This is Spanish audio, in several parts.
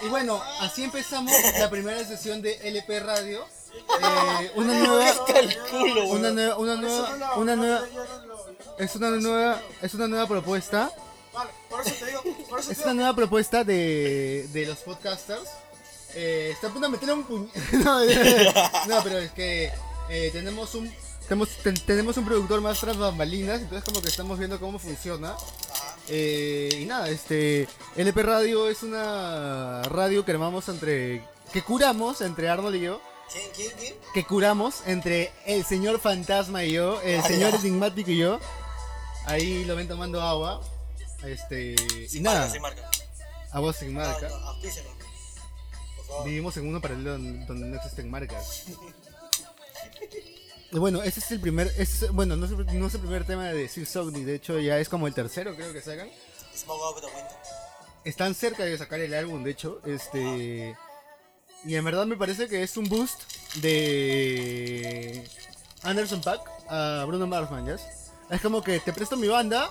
Y bueno, así empezamos la primera sesión de LP Radio. Eh, una nueva, una nueva, una nueva, una nueva, es una nueva, es una nueva propuesta. Vale, por eso te digo, por eso Es una nueva propuesta de, de los podcasters. Eh, está a punto de meter un puñ... no, no, pero es que eh, tenemos un tenemos, ten- tenemos un productor más tras bambalinas, entonces como que estamos viendo cómo funciona. Eh, y nada, este LP Radio es una radio que armamos entre que curamos entre Arnold y yo, ¿Quién, quién, quién? que curamos entre el señor fantasma y yo, el señor enigmático y yo. Ahí lo ven tomando agua. Este, y Sin nada, marca, sin marca. agua sin marca. No, auspícianos. Por favor. Vivimos en uno paralelo don- donde no existen marcas. Bueno, ese es el primer, es- bueno, no es, el- no es el primer tema de Sir Sogni, de hecho ya es como el tercero creo que sacan. Están cerca de sacar el álbum, de hecho, este y en verdad me parece que es un boost de Anderson Pack a Bruno Mars, man, ¿yas? Es como que te presto mi banda,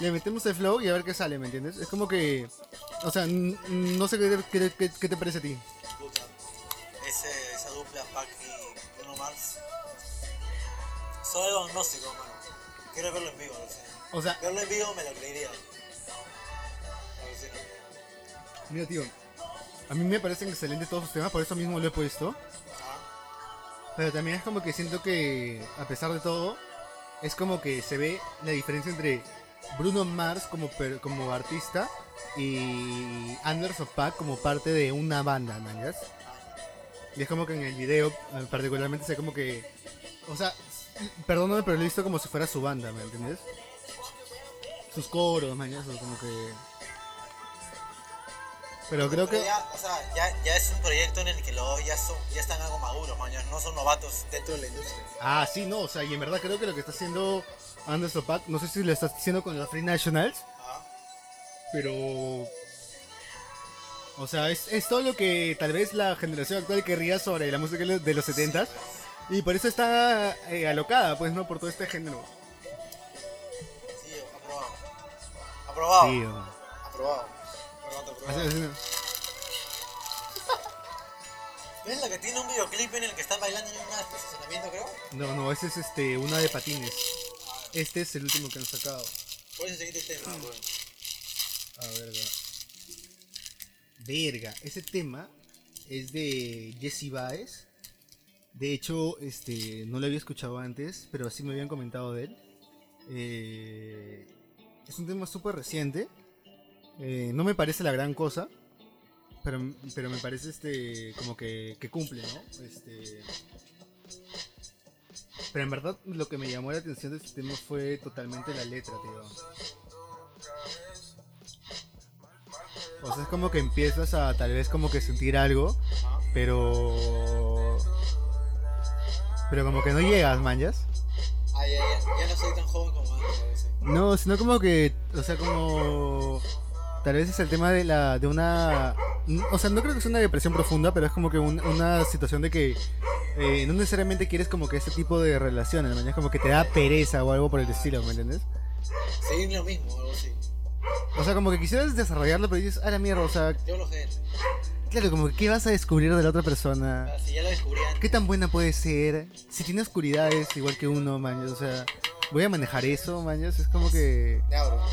le metemos el flow y a ver qué sale, ¿me entiendes? Es como que, o sea, no sé qué, qué- qué- qué te parece a ti. Ese, Soy agnóstico, mano. Quiero verlo en vivo, alucina. O sea, Verlo en vivo me lo creería. Alucina. Mira, tío, a mí me parecen excelentes todos sus temas, por eso mismo lo he puesto. Ah, Pero también es como que siento que, a pesar de todo, es como que se ve la diferencia entre Bruno Mars como, per- como artista y Anderson Paak como parte de una banda, ¿man? ¿yas? Y es como que en el video, eh, particularmente, se ve como que. O sea, perdóname, pero lo he visto como si fuera su banda, ¿me entiendes? Sus coros. O como que. Pero creo que. Ya, o sea, ya, ya es un proyecto en el que los ya, son, ya están algo maduros, mañana. No son novatos dentro de la industria. Ah, sí, no, o sea, y en verdad creo que lo que está haciendo Anderson Paak, no sé si lo está haciendo con los Free Nationals, Ah, pero. O sea, es, es todo lo que tal vez la generación actual querría sobre la música de los 70s. Y por eso está eh, alocada, pues, ¿no? Por todo este género. sí, aprobado. Aprobado. Sí, Aprobado. Aprobado. así- así- ¿Es la que tiene un videoclip en el que están bailando en un estacionamiento, creo? No, no, ese es este, una de patines. Este es el último que han sacado. ¿Cuál es el siguiente tema? Ah, verga. Verga, ese tema es de Jesse Baez. De hecho, este, no lo había escuchado antes, pero sí me habían comentado de él. Eh, es un tema súper reciente. Eh, no me parece la gran cosa, pero, pero me parece este como que, que cumple, ¿no? Este, pero en verdad lo que me llamó la atención de este tema fue totalmente la letra, tío. O sea, es como que empiezas a tal vez como que sentir algo, pero... Pero como que no llegas, manjas. Ah, ya, ya, ya no soy tan joven como antes. No, sino como que, o sea, como... Tal vez es el tema de la de una... O sea, no creo que sea una depresión profunda, pero es como que un- una situación de que eh, no necesariamente quieres como que ese tipo de relaciones. Es como que te da pereza o algo por el estilo, ¿me entiendes? Seguir lo mismo, algo así. O sea, como que quisieras desarrollarlo, pero dices, a la mierda, o sea, Yo lo sé. Claro, como que ¿qué vas a descubrir de la otra persona? Ah, Si ya lo descubrí antes. ¿Qué tan buena puede ser? Si tiene oscuridades igual que uno, man, o sea, voy a manejar eso, man, es como que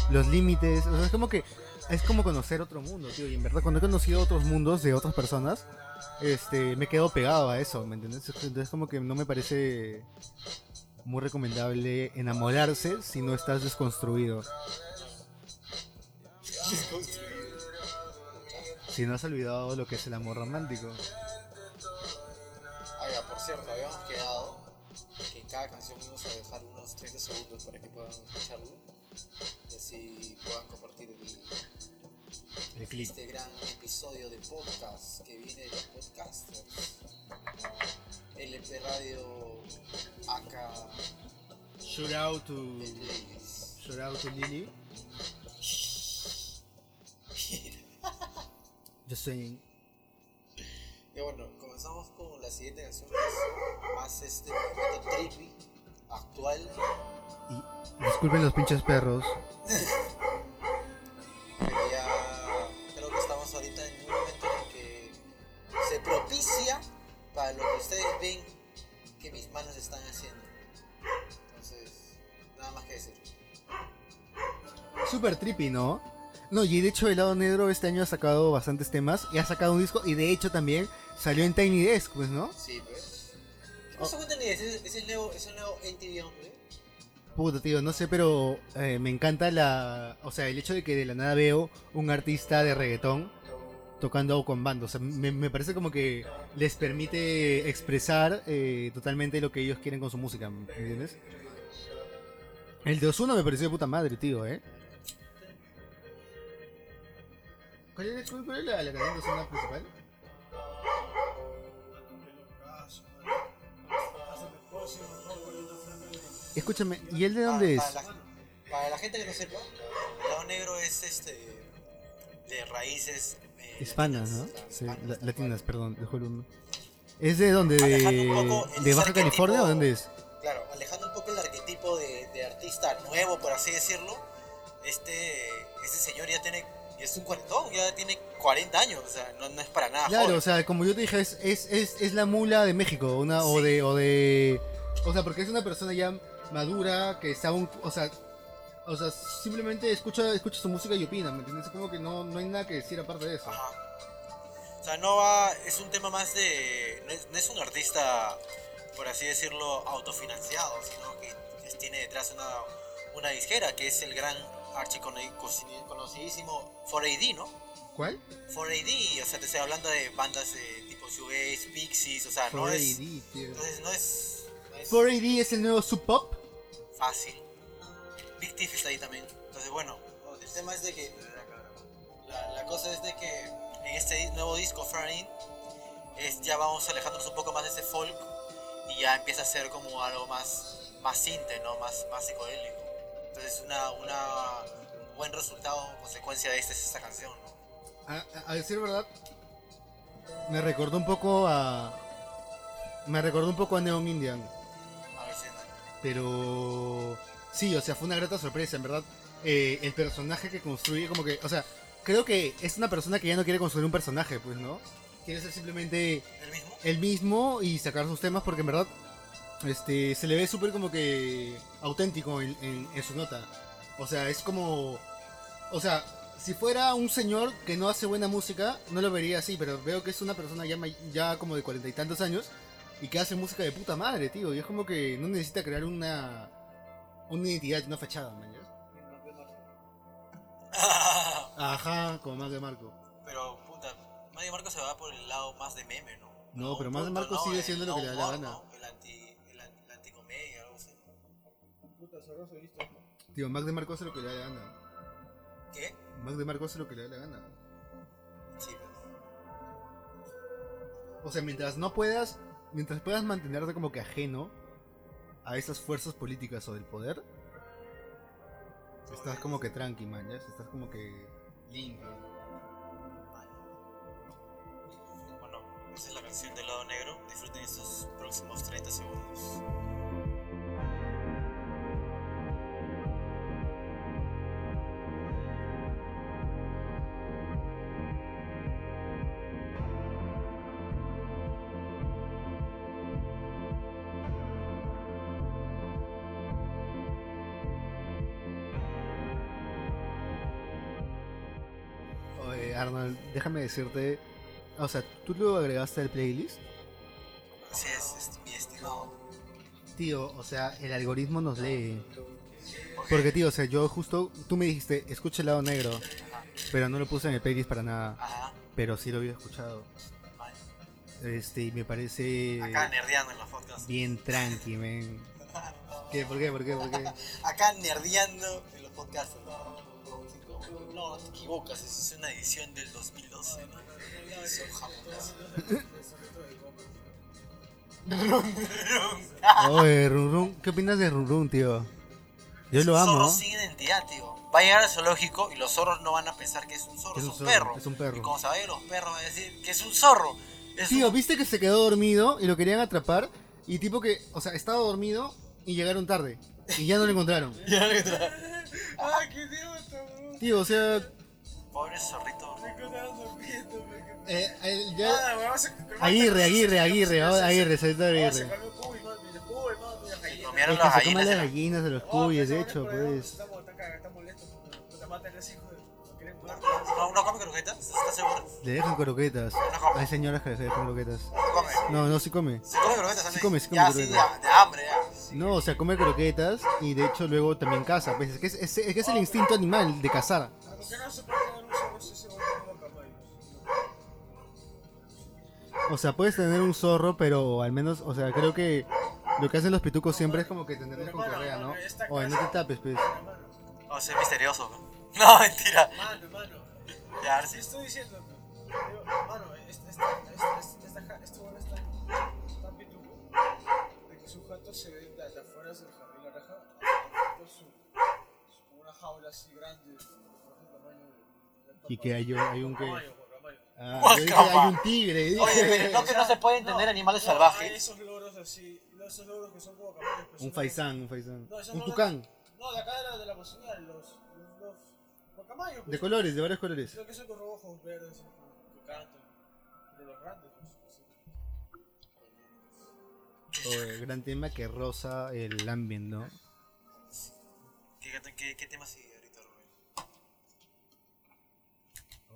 los límites, o sea, es como que es como conocer otro mundo, tío, y en verdad cuando he conocido otros mundos de otras personas, este, me quedo pegado a eso, ¿me entiendes? Entonces como que no me parece muy recomendable enamorarse si no estás desconstruido, si no has olvidado lo que es el amor romántico. Ah, ya, por cierto, habíamos quedado que en cada canción íbamos a dejar unos 30 segundos para que puedan escucharlo y así puedan compartir el, El clip. este gran episodio de podcast que viene de los podcasters. LP Radio acá Shout out to, shout out to Lily. Just saying. Y bueno, comenzamos con la siguiente canción que es más este momento trippy, actual. Y disculpen los pinches perros. Pero ya creo que estamos ahorita en un momento en el se propicia para lo que ustedes ven que mis manos están haciendo. Entonces, nada más que decir. Super trippy, ¿no? No, y de hecho el lado negro este año ha sacado bastantes temas y ha sacado un disco y de hecho también salió en Tiny Desk, pues, ¿no? Sí, pues. ¿Qué pasó con Tiny Desk? ¿Es, es el nuevo, es el nuevo NTV hombre? Puta, tío, no sé, pero eh, me encanta la... O sea, el hecho de que de la nada veo un artista de reggaetón tocando con banda. O sea, me, me parece como que les permite expresar eh, totalmente lo que ellos quieren con su música, ¿me entiendes? El de Ozuna me pareció de puta madre, tío, ¿eh? ¿Cuál es, cuál- cuál es la, la canción de Ozuna principal? Escúchame, ¿y él de dónde es? Para, para la, para la gente que no sepa, el lado negro es este de raíces eh, Hispanas, ¿no? latinas, Sí, la- latinas, cual. perdón, dejó el uno. ¿Es de dónde? ¿De, de Baja California o dónde es? Claro, alejando un poco el arquetipo de, de artista nuevo, por así decirlo, este, este señor ya tiene, es un cuarentón, ya tiene 40 años, o sea, no, no es para nada Claro, joven. o sea, como yo te dije, es, es, es, es la mula de México, una, o de, o de. O sea, porque es una persona ya madura, que está un. O sea, o sea, simplemente escucha, escucha su música y opina, ¿me entiendes? Es como que no, no hay nada que decir aparte de eso. Ajá. O sea, no va, es un tema más de, no es, no es un artista, por así decirlo, autofinanciado, sino que es- tiene detrás una, una disquera, que es el gran archiconocidísimo 4AD, ¿no? ¿Cuál? 4AD, o sea, te estoy hablando de bandas de tipo Shoegaze, Pixies, o sea, no es, 4AD, tío. entonces no es, no es 4AD es el nuevo sub pop. fácil. Big Thief está ahí también. Entonces, bueno, el tema es de que. La, la cosa es de que en este nuevo disco, Farin, es, ya vamos alejándonos un poco más de ese folk y ya empieza a ser como algo más, más sinte, ¿no? Más, más psicodélico. Entonces, una, una, un buen resultado, consecuencia de esta es esta canción, ¿no? A, decir verdad, me recordó un poco a. Me recordó un poco a Neon Indian. A ver si. Pero sí, o sea, fue una grata sorpresa, en verdad. Eh, el personaje que construye, como que, o sea, creo que es una persona que ya no quiere construir un personaje, pues, ¿no? Quiere ser simplemente ¿El mismo? él mismo y sacar sus temas porque en verdad este, se le ve súper como que auténtico en, en- en su nota. O sea, es como... O sea, si fuera un señor que no hace buena música, no lo vería así, pero veo que es una persona ya, ya como de cuarenta y tantos años y que hace música de puta madre, tío. Y es como que no necesita crear una, una identidad, una fachada, man. Ajá, como más de Marco. Pero, puta, Mario Marco se va por el lado más de meme, ¿no? No, pero más de Marco sigue siendo lo que le da la gana. ¿no? El anti, Tío, Mac de Marco hace lo que le da la gana. ¿Qué? Mac de Marco hace lo que le da la gana. Sí, pues. O sea, mientras no puedas, mientras puedas mantenerte como que ajeno a esas fuerzas políticas o del poder, estás como que tranqui, man, ¿ya? Estás como que limpio. Bueno, esa es la canción del lado negro. Disfruten estos próximos 30 segundos. Déjame decirte, o sea, ¿tú lo agregaste al playlist? Así es, es mi estimado. Tío, o sea, el algoritmo nos lee. Porque, tío, o sea, yo justo, tú me dijiste, escucha el lado negro, Ajá. pero no lo puse en el playlist para nada, Ajá. pero sí lo había escuchado. Vale. Este, y me parece Acá nerdeando en los podcasts. bien tranqui, men. ¿Qué? ¿Por qué? ¿Por qué? ¿Por qué? Acá nerdeando en los podcasts. No, no te equivocas, esa es una edición del 2012. ¿no? Edición japonesa. Oye, Run Run, ¿qué opinas de Run Run, tío? Yo lo amo. Zorro sin identidad, tío. Va a llegar al zoológico y los zorros no van a pensar que es un zorro, Es un un, zorro, perro. es un perro. Y como vayan los perros, van a decir que es un zorro. Es Tío, un- ¿viste que se quedó dormido y lo querían atrapar? Y tipo que, o sea, estaba dormido y llegaron tarde. Y ya no lo encontraron. ¡Ah, qué idiota! Tío, o sea, Pobre zorrito. eh, el- Ya- Ah, Aguirre, Aguirre, Aguirre, Aguirre, Aguirre. gallina. Comieron las gallinas. las gallinas de los Oh, cuyes, de pues, hecho, pues. No. ¿No, ¿No come croquetas? ¿Estás seguro? Le dejan croquetas. No come. Hay señoras que les dejan croquetas. No come. No, no, sí come. ¿Se come croquetas también? Sí come, sí come ya, croquetas. Sí, de hambre. No, o sea, come croquetas y de hecho luego también caza. Pues es que es, es- es que es el instinto animal de cazar. O sea, puedes tener un zorro, pero al menos, o sea, creo que lo que hacen los pitucos siempre es como que tenerlos con correa, ¿no? Oye, no te tapes, pues. Mano, No, es misterioso. ¿no? No, mentira. mano, mano. Ya, sí. estoy diciendo, mano, esta, Y que hay un, hay un que... Ah, Guacama. yo dije, hay un tigre, dije. Oye, pero no que no se pueden tener animales no, Hay salvajes. esos así, loros que son como Un faisán, un faisán. No, Un tucán. No, de acá de la, de los, los, los guacamayos. De pues. colores, de varios colores. Creo que son con rojos, verdes, que cantan. De los grandes, pues. Oye, gran tema que rosa el ambient, ¿no? ¿Qué, qué, qué tema sigue ahorita, Rubén?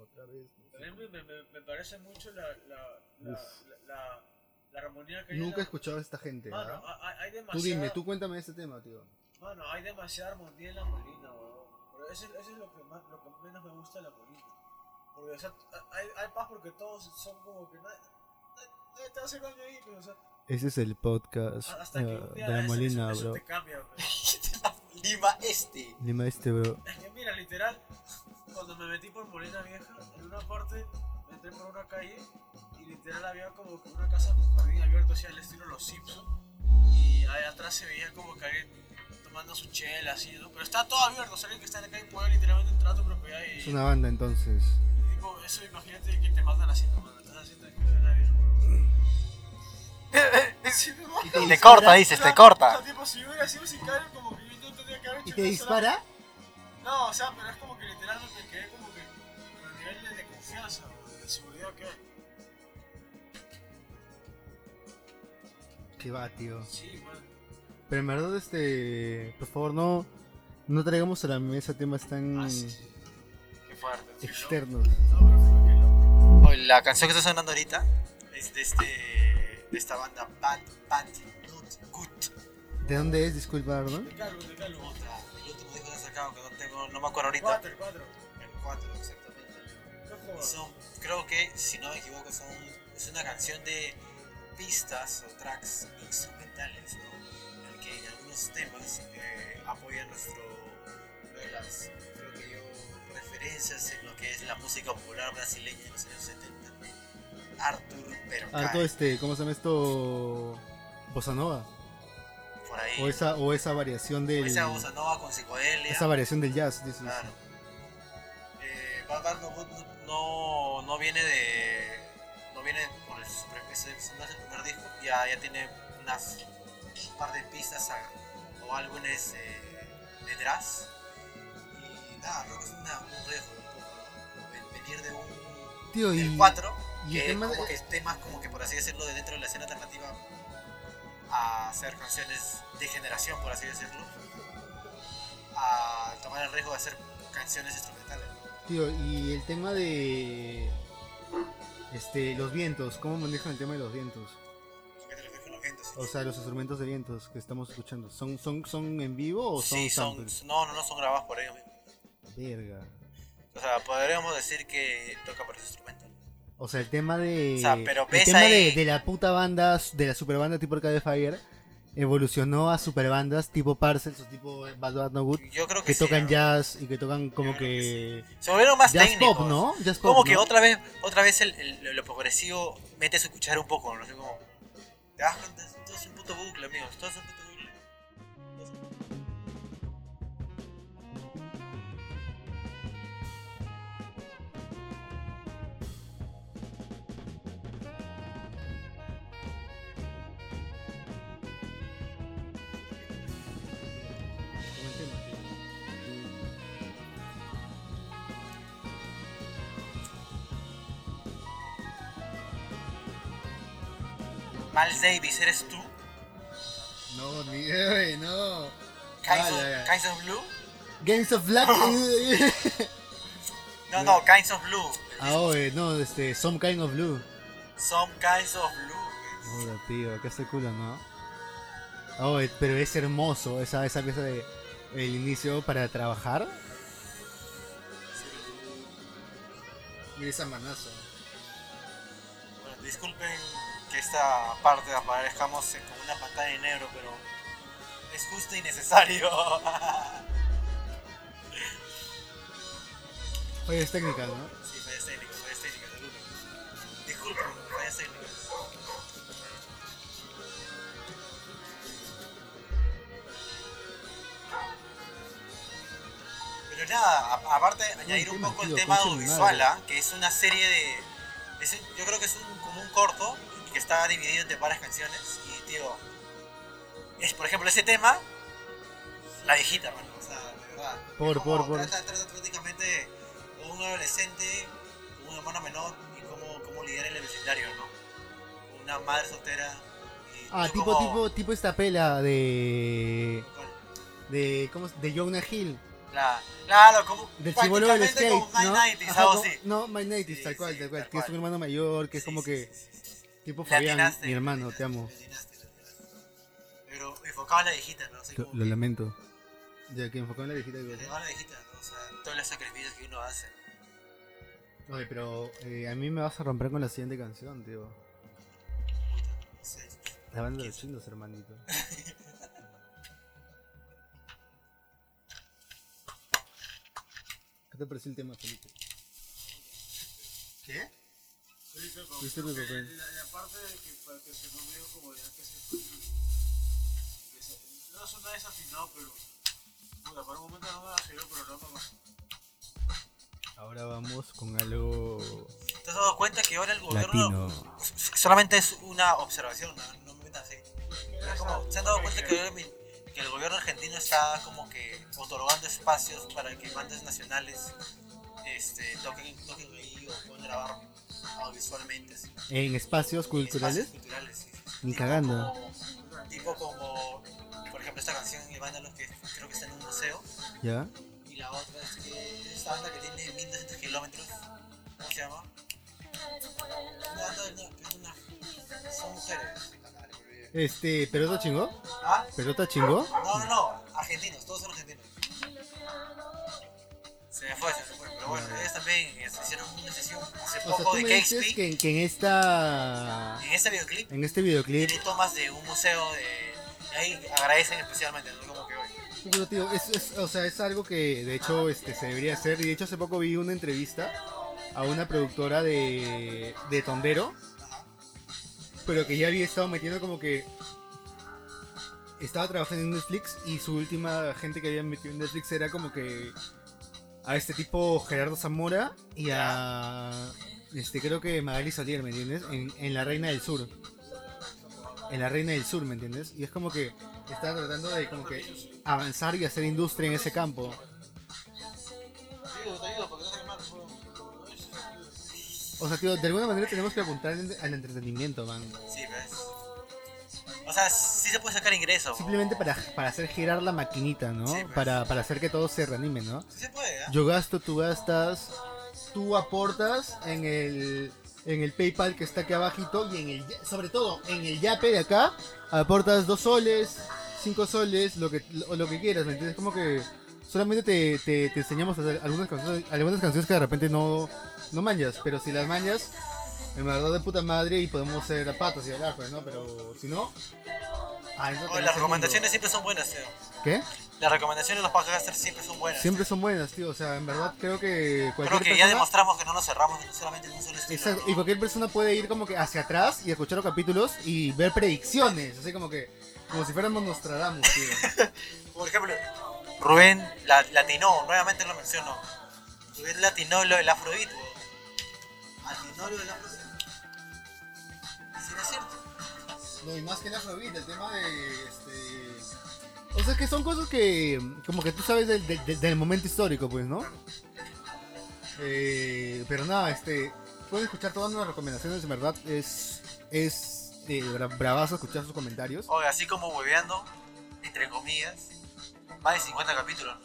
Otra vez. También me, me, me- me parece mucho la, la, la, la, la, la armonía que Nunca he escuchado a esta gente. Mano, hay, hay Tú demasiada. dime, tú cuéntame este tema, tío. Mano, hay demasiada armonía en la molina, weón. Pero eso, eso es lo que, más, lo que menos me gusta de la molina. Porque, o sea, hay, hay paz porque todos son como que nadie, nadie, te va a hacer daño ahí, pero, o sea, Ese es el podcast hasta que un día de la eso- Molina, eso, eso bro. te cambia, bro. Lima Este. Dime este, bro. Es que mira, literal, cuando me metí por Molina Vieja, en una parte me entré por una calle y literal había como que una casa con jardín abierto así al estilo Los Simpsons. Y ahí atrás se veía como que alguien tomando su chela así, ¿no? Pero está todo abierto, o sea, alguien que está en la calle puede literalmente entrar a tu propiedad y... Es una banda entonces. y digo, eso imagínate que te matan así, no, mano, estás así de nadie, ¿no? Te corta, dices, te O sea, corta. tipo, si yo hubiera sido sicario, como que yo no tendría que haber hecho ¿Y te dispara? No, o sea, pero es como que literalmente me quedé como que con el nivel de, de confianza, bro, de seguridad que hay. Que va, tío. Sí, man. Pero en verdad, este. Por favor, no. No traigamos a la mesa temas tan Ah, sí, sí. Qué fuerte. externos. No, pero fue que loco. Oye, la canción que está sonando ahorita es de este de esta banda Bad Bad Not Good. ¿De dónde es? Disculpa, ¿no? De Carlos, de. Otra, el último disco que han sacado que no tengo, no me acuerdo ahorita. Cuatro, cuatro. El 4 exactamente. No son, creo que si no me equivoco son es una canción de pistas o tracks instrumentales, ¿no? En el que en algunos temas eh, apoyan nuestro una de las creo que yo referencias en lo que es la música popular brasileña de los años 70. Arthur Perocay. Ah, todo este. ¿Cómo se llama esto? Bossa Nova. Por ahí. O esa, o esa variación del. esa bossa nova con psicodelia. Esa variación del jazz, dices. Claro. Eh, Bad Bad No no, no viene de. No viene por el, super- ese no es el primer disco. Ya, ya tiene unas un par de pistas a- o álbumes eh, detrás. Y nada, creo que es una, un riesgo un poco, Venir de un. Tío, y. del 4, y el que tema como de- que temas como que por así decirlo de dentro de la escena alternativa a hacer canciones de generación por así decirlo a tomar el riesgo de hacer canciones instrumentales Tío, y el tema de. Este, los vientos. ¿Cómo manejan el tema de los vientos? ¿Qué te refieres con los? O sea, los instrumentos de vientos que estamos escuchando. ¿Son, son, son en vivo o son sí, son, no, no, no son grabados por ellos mismos. Verga. O sea, podríamos decir que toca por ese instrumento. O sea, el tema de. O sea, pero el tema de, la puta banda, de la super banda tipo Arcade Fire, evolucionó a super bandas tipo Parcels o tipo Bad Bad No Good, Yo creo que, que sí, tocan ¿no? jazz y que tocan como que. Se volvieron más Jazz técnicos. pop, ¿no? Jazz pop. Como que otra vez, otra vez el, el- lo progresivo mete a escuchar un poco, ¿no? Como, ¿te das cuenta? Todo es un puto bucle, amigos. Todo es un puto Miles Davis, ¿eres tú? No, ni eh, no. Kinds, Ah, of. Kinds of Blue? Games of Black. No, no, Kinds of Blue. ah, oye, no, este, Some Kind of Blue. Some Kinds of Blue. Hola, tío, qué hace culo, ¿no? Oye, pero es hermoso esa, esa pieza de el inicio para trabajar. Mira esa manaza. Disculpen que esta parte aparezcamos con una pantalla en negro, pero es justo y necesario. Fallas técnicas, ¿no? sí, fallas técnicas, fallas técnicas, disculpen. Disculpen, fallas técnicas. Pero nada, aparte añadir un poco el tema audiovisual. ¿ah? que es una serie de... es yo creo que es un, como un corto que está dividido entre varias canciones y, tío, es por ejemplo ese tema, la viejita, o sea, de verdad. Por- Como por- por. Trata, trata prácticamente un adolescente, un hermano menor y cómo, cómo lidiar el vecindario, ¿no? Una madre soltera. Y Ah, tipo, como- tipo, tipo esta pela de. ¿cuál? de. ¿Cómo de Jonah Hill. Claro, claro, como Del chivolo del skate, como My ¿no? 90s, Ajá, algo no, así. no, My 90s, Sí, tal cual, sí, tal cual. tal Que es un hermano mayor, que es como sí, que. sí, sí, sí. Tipo Fabián, mi hermano, te amo. Pero enfocado en la viejita, ¿no? Así Lo, como lo que lamento. Ya que enfocó en la viejita. digo, enfocado en la viejita, ¿no? O sea, todos los sacrificios que uno hace. Oye, pero eh, a mí me vas a romper con la siguiente canción, tío. La banda de los chinos, hermanito. te pareció el tema, Felipe? ¿Qué? Sí, pero la, la parte de que, para que se no medio como ya que se que se- no suena desafinado pero puta, para un momento no me va a seguir el programa más Ahora vamos con algo ¿Te has dado cuenta que ahora el gobierno latino. solamente es una observación, no, no me metas así. Pero como, ¿Se han dado cuenta que, ahora mi- que el gobierno argentino está como que otorgando espacios para que bandas nacionales este, toquen, toquen ahí o puedan grabar audiovisualmente? así? En espacios culturales. Espacios culturales, sí. Ni Tipo cagando. como- tipo como, por ejemplo, esta canción El Vándalos que creo que está en un museo. ¿Ya? Y la otra es que esta banda que tiene 1200 kilómetros, ¿cómo se llama? Una banda de una, una, son mujeres. Este, ¿Pelota chingó? ¿Ah? ¿Pelota chingó? No, no, no, argentinos, todos son argentinos. Se me fue, se me fue. Pero bueno, ellos también este, hicieron una sesión hace O sea, poco tú de me dices que, que en esta. En este videoclip En este videoclip. tiene tomas de un museo de. Ahí agradecen especialmente, ¿no? Como que hoy. Pero, tío, es, es- o sea, es algo que de hecho este, se debería hacer. Y de hecho hace poco vi una entrevista a una productora de, de Tondero. Pero que ya había estado metiendo como que... Estaba trabajando en Netflix y su última gente que había metido en Netflix era como que... A este tipo Gerardo Zamora y a... Este, creo que Magali Salier, ¿me entiendes? En, en La Reina del Sur. En La Reina del Sur, ¿me entiendes? Y es como que está tratando de como que avanzar y hacer industria en ese campo. O sea, tío, de alguna manera tenemos que apuntar al entretenimiento, man. Sí, ves. O sea, sí se puede sacar ingresos. Simplemente para, para hacer girar la maquinita, ¿no? Sí, pues. Para, para hacer que todo se reanime, ¿no? Sí se puede, ¿eh? Yo gasto, tú gastas, tú aportas en el, en el PayPal que está aquí abajito y en el, sobre todo en el Yape de acá, aportas dos soles, cinco soles, lo que, lo, lo que quieras, ¿me entiendes? Como que solamente te, te, te enseñamos a hacer algunas canciones, algunas canciones que de repente no, no manjas, pero si las manjas, en verdad de puta madre y podemos ser a patas y hablar, pues, ¿no? Pero si no... ah, Oye, tenés las recomendaciones siempre son buenas, tío. ¿Qué? Las recomendaciones de los podcasters siempre son buenas. Siempre son buenas, tío. O sea, en verdad creo que Creo cualquier que ya persona... demostramos que no nos cerramos solamente en un solo estilo. Exacto, ¿no? y cualquier persona puede ir como que hacia atrás y escuchar los capítulos y ver predicciones, así como que, como si fuéramos Nostradamus, tío. Por ejemplo, Rubén la, latinó, nuevamente lo menciono. Rubén latinó lo del afrobeat. Latinó lo del afrobeat. Sí, no es cierto. No, y más que el afrobeat, el tema de, este... O sea, que son cosas que, como que tú sabes del, del- del momento histórico, pues, ¿no? Eh, pero nada, este, pueden escuchar todas nuestras recomendaciones, en verdad, es, es eh, bra- bravazo escuchar sus comentarios. Oye, así como hueveando, entre comillas, más de 50 capítulos.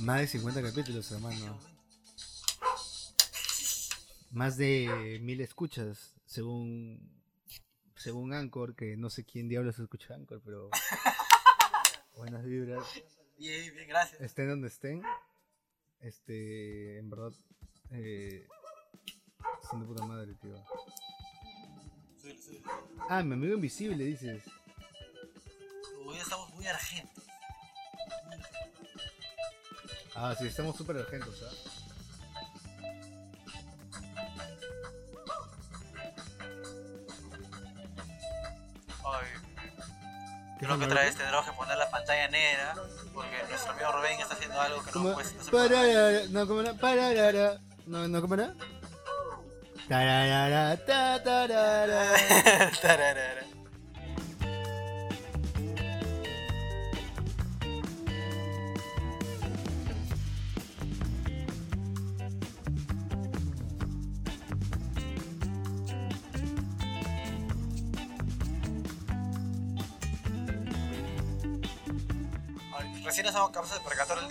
Más de 50 capítulos, hermano. Más de mil escuchas, según según Anchor, que no sé quién diablos escucha Anchor, pero buenas vibras. Bien, bien, gracias. Estén donde estén. Este, en verdad, eh, son de puta madre, tío. Sí, sí. Ah, mi amigo invisible, dices. Hoy estamos muy argentos. Ah, sí, estamos súper argentos, ¿ah? ¿Qué creo que otra vez tendremos que poner la pantalla negra porque nuestro amigo Rubén está haciendo algo que no, no puede. Pararara, no. Pararara. No, no, tarara. Tararara.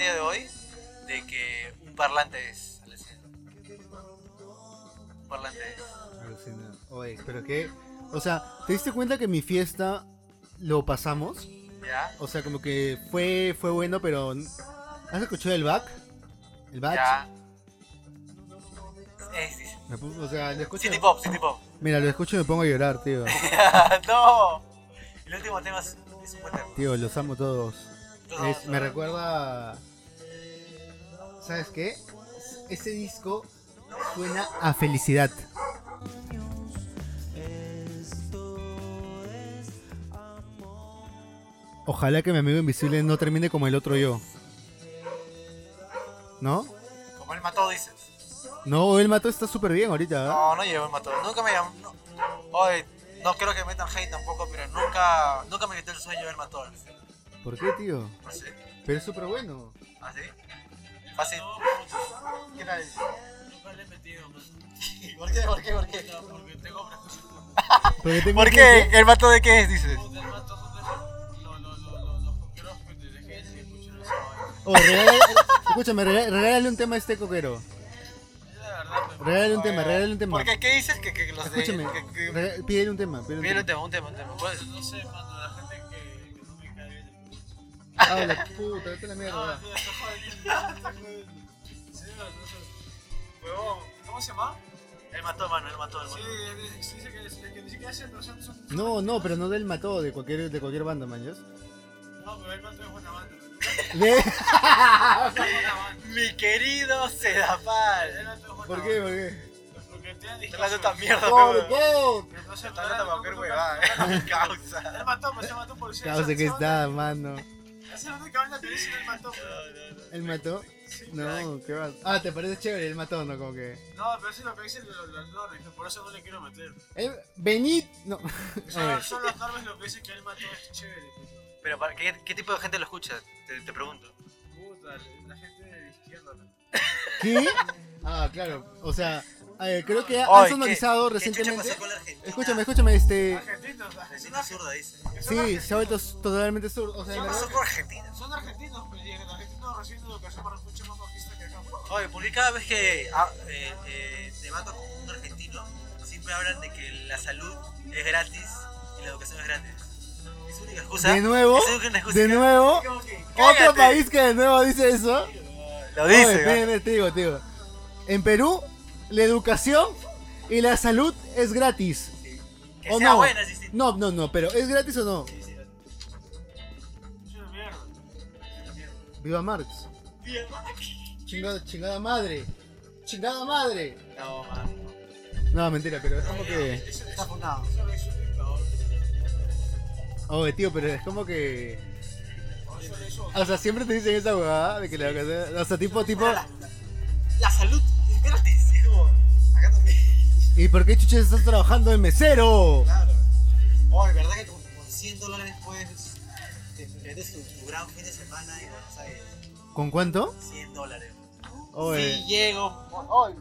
Día de hoy de que un parlante es. Alessandro. Un parlante es. Alucina. Oye, pero qué. O sea, ¿te diste cuenta que mi fiesta lo pasamos? ¿Ya? O sea, como que fue, fue bueno, pero. ¿Has escuchado el back? ¿El batch? Ya. Es, es- Me O sea, lo escucho. City Pop, City Pop. Mira, lo escucho y me pongo a llorar, tío. no. El último tema es, es un buen tema. Tío, los amo todos. Es- todos. me recuerda. ¿Sabes qué? Ese disco suena a felicidad. Ojalá que mi amigo invisible no termine como el otro yo. ¿No? Como él mató, dices. No, el mato está súper bien ahorita. ¿eh? No, no llevo el mató. Nunca me llamó. No. Oye, no creo que metan hate tampoco, pero nunca, nunca me quité el sueño del mató. ¿Por qué, tío? No sé. Pero es súper bueno. ¿Ah, sí? Fácil. ¿Qué tal? Nunca le he metido, man. ¿Por qué? ¿Por qué? ¿Por qué? Porque tengo prejuicios. ¿Por qué? ¿El mató de qué es, dices? Puta, el mato son de esos- lo- lo- lo- lo- los coqueros que te dejé de escuchar esa vaina. Oh, regálale- escúchame, regá- regálale un tema a este coquero. Es la verdad, me- Regálale un tema, regálale un tema. ¿Por qué? ¿Qué dices? Que, que los de... Escúchame, que- que- rega- pídele un tema. Pídele un Pídele un tema. tema, un tema, un tema. ¿Puedes? No sé, mano, Ah, la puta, vete a la No, mierda. tío, está jodiendo. está jodiendo. Sí, no, no sé. Huevón, ¿cómo se llama? Él mató, mano, él mató, él Sí, mató. dice que, que, que ni siquiera se son, son No, no, pero no del mató de cualquier, de cualquier banda, man. ¿ya? No, pero el es buena banda. ¿De? Es buena banda. Mi querido Sedapal. El es ¿Por qué? ¿Por qué? Te la esta mierda, ¡Oh, pero... oh! No sé, Está hablando cualquier huevada. Causa. Él mató, pues se mató por ser. Causa que está, mano. Que dice él mató. pues. ¿El mató? Sí, No, ¿qué va? Ah, ¿te parece chévere el mató, no? Como que... No, pero eso es lo que dicen los, los normes, que por eso no le quiero meter. Eh, venid... No. Son, los normes lo que dicen que él mató es chévere. Pero, ¿para ¿qué, ¿qué tipo de gente lo escucha? Te, te pregunto. Puta, la gente de izquierda. ¿no? ¿Qué? Ah, claro. O sea, eh, creo que han Oye, sonorizado ¿qué- qué chucha recientemente... pasó con la Argentina? Escúchame, escúchame, este... Argentinos, Argentina argentinos. zurda, dice. Sí, se ha vuelto totalmente surdo. O sea, ¿Qué pasó con Argentina? Son argentinos, pero en argentinos reciben educación para mucho más bajista que acá. Oye, porque cada vez que ah, eh, eh, debato con un argentino, siempre hablan de que la salud es gratis y la educación es gratis. Es única excusa. De nuevo, excusa. de nuevo, otro país que de nuevo dice eso. Lo Oye, dice. ven, ven, te digo, te digo. En Perú, la educación y la salud es gratis. Que ¿O sea no? buena, sí, sí. No, no, no, pero ¿es gratis o no? Sí, sí. Es una mierda. Viva Marx. Chingada, chingada madre. Chingada madre. No, man. No, mentira, pero es como que. Eso Está fundado. Oye, tío, pero es como que. O sea, siempre te dicen esa huevada de que la educación. O sea, tipo, tipo. La, la salud ¿Y por qué chuches estás trabajando de mesero? Claro. Oye, ¿verdad que con, con 100 dólares puedes te metes tu, tu gran fin de semana y Buenos Aires? ¿Con cuánto? 100 dólares. Oye. Sí, llego. Hoy.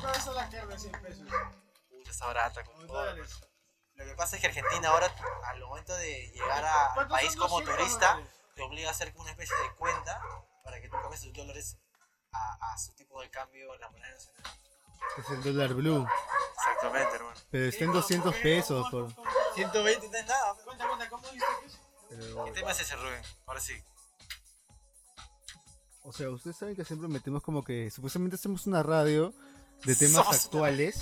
¿Cuántas son las carnes de 100 pesos? barata. con 90 todo. dólares. Lo que pasa es que Argentina ahora, al momento de llegar a- al ¿Cuántos país como 200 turista, dólares? te obliga a hacer una especie de cuenta para que tú cambies tus dólares a, a su tipo de cambio en la moneda nacional. Es el dólar blue. Exactamente, hermano. Pero está en ¿Qué? 200 ¿Cómo? pesos. Por... ¿Cómo? ¿Cómo? 120 no es nada. Cuenta, cuenta, ¿cómo viste que ¿Qué tema es ese, Rubén? Ahora sí. O sea, ustedes saben que siempre metemos como que supuestamente hacemos una radio de temas Somos actuales,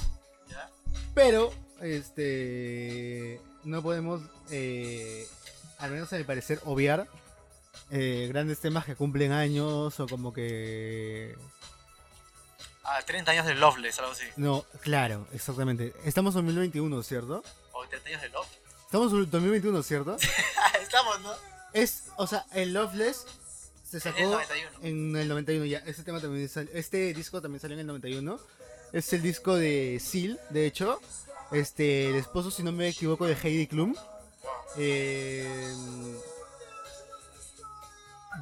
¿Ya? pero este no podemos, eh, al menos a mi parecer, obviar eh, grandes temas que cumplen años o como que Ah, 30 años de Loveless, algo así. no, claro, exactamente. Estamos en 2021, ¿cierto? O 30 años de Love. Estamos en 2021, ¿cierto? Estamos, ¿no? Es, o sea, el Loveless se En sacó el 91. en el 91 ya. Este tema también sal- este disco también salió en el 91. Es el disco de Seal, de hecho. Este, el esposo, si no me equivoco, de Heidi Klum. Eh,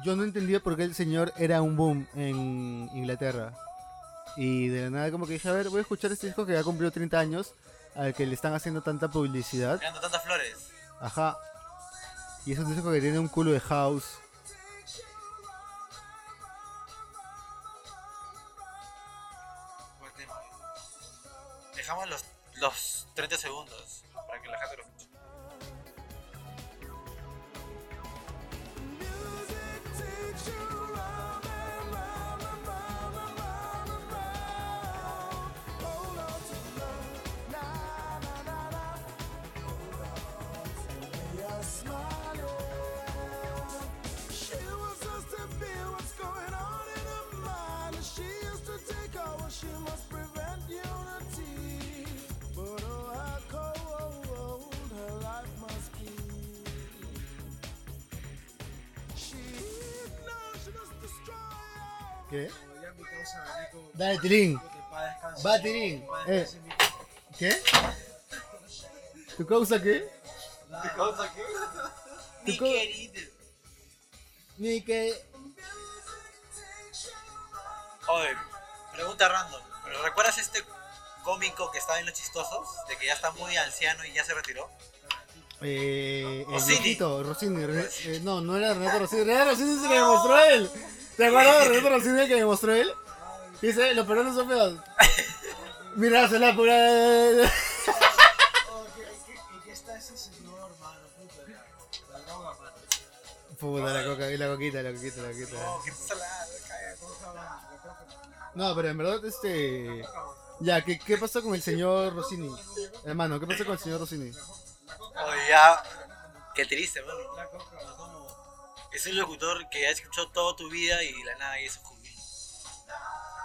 yo no entendía por qué el señor era un boom en Inglaterra. Y de la nada como que dije, a ver, voy a escuchar este disco que ya cumplió 30 años, al que le están haciendo tanta publicidad. Mirando tantas flores. Ajá. Y es un disco que tiene un culo de house. Dejamos los, los 30 segundos para que la gente lo ¿Qué? Mi causa. Dale, Tilín. Va, Tilín. Eh. ¿Qué? ¿Tu causa qué? ¿Qué cosa qué? Mi querido. Ni que. Oye, pregunta random. ¿Pero recuerdas este cómico que estaba en Los Chistosos? De que ya está muy anciano y ya se retiró. Eh, el Rossini. viejito, Rossini. Re- eh, no, no era Renato Rossini. Renato Rossini es el que me mostró él. ¿Te acuerdas de Renato Rossini el que me mostró él? Dice, los peruanos son feos. Mira, se la pura. Oh, ¿qué- qué- ¿Y qué está ese señor, mano? Puta, la, la la coca, la coquita, la coquita, la coquita. Oh, la. No, pero en verdad, este. Ya, ¿qué, qué pasó con el señor Rossini? Hermano, ¿qué pasó con el señor Rossini? Oye, ya. Qué triste, mano. Es un locutor que ha escuchado toda tu vida y de la nada y se jubila.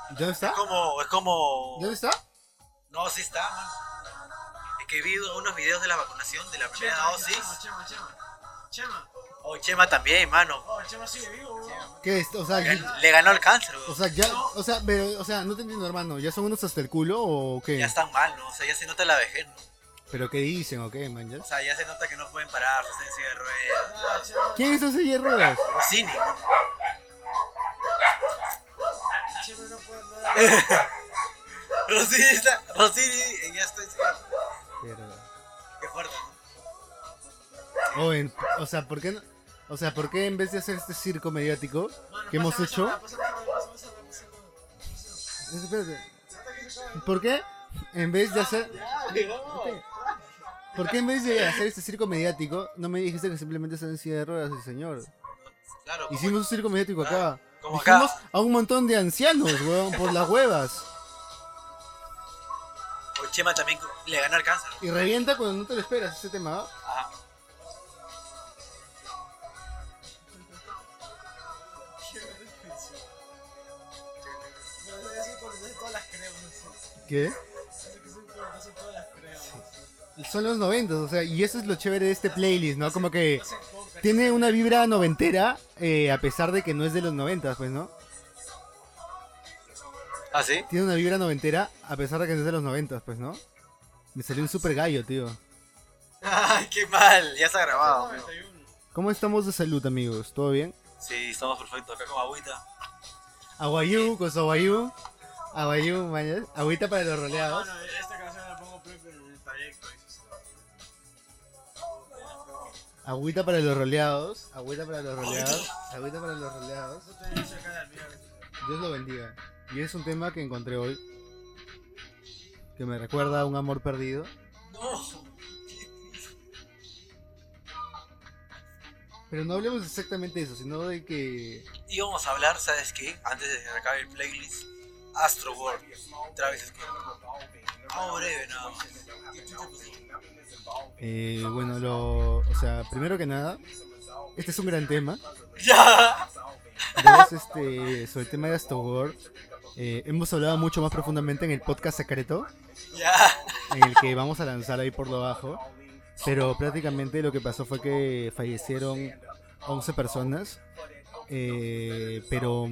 ¿Dónde está? Es como, es como... ¿Dónde está? No, sí está, man. Es que vi unos videos de la vacunación, de la primera Chema, dosis. Chema, Chema, Chema. Chema. Oh, Chema también, mano. Oh, Chema sigue vivo, weón. ¿Qué es? O sea, Le, le ganó el cáncer, o sea, ya, o sea, pero, o sea, no te entiendo, hermano. ¿Ya son unos hasta el culo o qué? Ya están mal, ¿no? O sea, ya se nota la vejez, ¿no? ¿Pero qué dicen o qué, man? ya? O sea, ya se nota que no pueden parar, están en silla de ruedas. ¿Quién hizo silla de ruedas? Nada. Rossini está... Rossini ya está en silla de ruedas. Qué fuerte, ¿no? O, en- o sea, ¿por qué no? O sea, ¿por qué en vez de hacer este circo mediático Mano, que hemos hecho? ¿Por qué en vez de hacer Ya. ¿Por qué en vez de hacer este circo mediático no me dijiste que simplemente está en silla de ruedas el señor? Claro. Hicimos un circo mediático acá. Como Dijimos acá. a un montón de ancianos, weón, por las huevas. O Chema también le ganó el cáncer. Y revienta cuando no te lo esperas ese tema. Ajá. No, Son los noventas, o sea, y eso es lo chévere de este playlist, ¿no? Como que tiene una vibra noventera, eh, a pesar de que no es de los noventas, pues, ¿no? ¿Ah, sí? Tiene una vibra noventera, a pesar de que no es de los noventas, pues, ¿no? Me salió un super gallo, tío. Ay, qué mal. Ya se ha grabado. pero- 91. ¿Cómo estamos de salud, amigos? ¿Todo bien? Sí, estamos perfectos. Acá con agüita. Aguayú, con su aguayú. Aguayú, mañana. Agüita para los roleados. Canción Agüita para los roleados, agüita para los roleados, agüita para los roleados. Dios lo bendiga. Y es un tema que encontré hoy. Que me recuerda a un amor perdido. Pero no hablemos exactamente de eso, sino de que. Y vamos a hablar, ¿sabes qué? Antes de que acabe el playlist, Astro World, Travis Scott. Algo breve nada más. Eh, bueno, lo. O sea, primero que nada, este es un gran tema. ¡Ya! Dos, este, sobre el tema de Astogor. Eh, hemos hablado mucho más profundamente en el podcast secreto, ¡Ya! en el que vamos a lanzar ahí por lo bajo. Pero prácticamente lo que pasó fue que fallecieron 11 personas. eh, pero,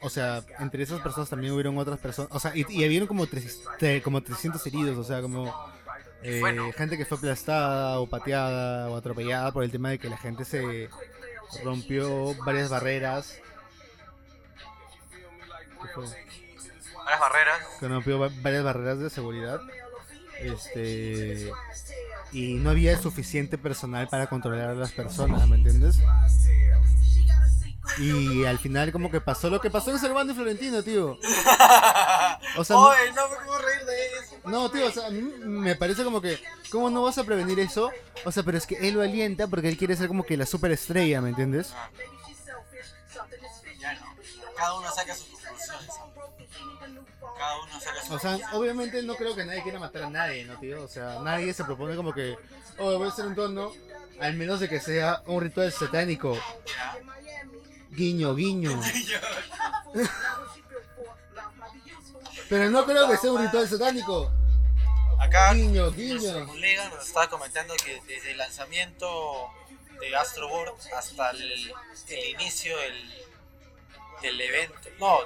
o sea, entre esas personas también hubieron otras personas. O sea, y, y habían como, tres- como 300 heridos, o sea, como eh, gente que fue aplastada o pateada o atropellada por el tema de que la gente se rompió varias barreras. Las barreras. que rompió va- varias barreras de seguridad. Este y no había suficiente personal para controlar a las personas, ¿me entiendes? Y al final como que pasó lo que pasó en Servando y Florentino, tío. O sea, no, Oye, no me puedo reír de eso. no, tío, o sea, me parece como que ¿cómo no vas a prevenir eso? O sea, pero es que él lo alienta porque él quiere ser como que la superestrella, ¿me entiendes? Ya no. Cada uno saca sus conclusiones. Cada uno saca sus O sea, obviamente no creo que nadie quiera matar a nadie, ¿no, tío? O sea, nadie se propone como que, oh, voy a hacer un tono, al menos de que sea un ritual satánico. Ya. Guiño, guiño. Pero no creo que sea un ritual satánico. Acá Guiño, nuestro guiño. colega nos estaba comentando que desde el lanzamiento de Astro World hasta el, el inicio del, del evento. No,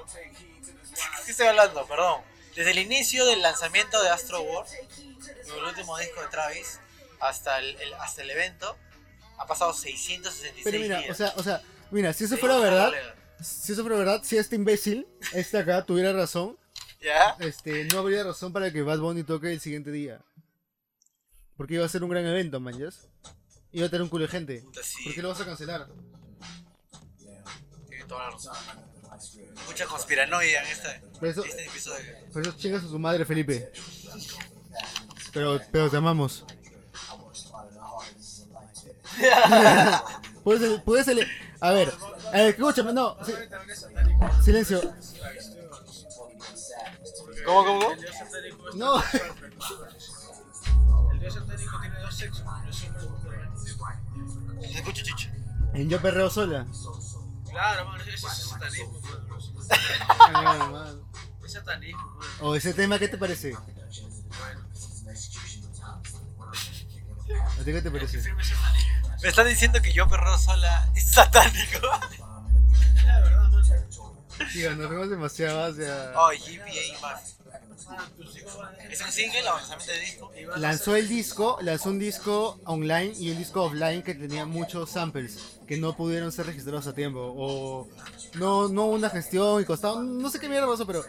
¿qué estoy hablando? Perdón. Desde el inicio del lanzamiento de Astro World, el último disco de Travis, hasta el, el- hasta el evento, ha pasado 666 Pero mira, días. o sea, o sea, mira, si eso fuera verdad, si eso fuera verdad, si este imbécil, este acá, tuviera razón, ¿Ya? este, no habría razón para que Bad Bunny toque el siguiente día. Porque iba a ser un gran evento, man. Iba a tener un culo de gente. Puta, sí, ¿Por qué lo vas a cancelar? tiene toda la razón. Mucha conspiranoia en este, Por eso, este episodio. por eso chingas a su madre, Felipe. Pero, pero te amamos. puedes, puedes A ver, a ver, escúchame, no. silencio. ¿Cómo, cómo, cómo? El dios satánico es No. El dios satánico tiene dos sexos. Yo soy hombre, Se escucha chicho. En Yo Perreo Sola. Claro, mano, ese es satanismo, mano. Ah, man. Es satanismo, mano. O ese tema, ¿qué te parece? ¿A ti qué te parece? Firme satanismo. Me están diciendo que yo perro sola es satánico. La verdad, nos vemos demasiado hacia... Oh, GPA a- Es un single, lanzamiento de disco. Lanzó el disco, lanzó un disco online y un disco offline que tenía muchos samples que no pudieron ser registrados a tiempo. O no, no hubo una gestión y costaba, no sé qué mierda pasó, pero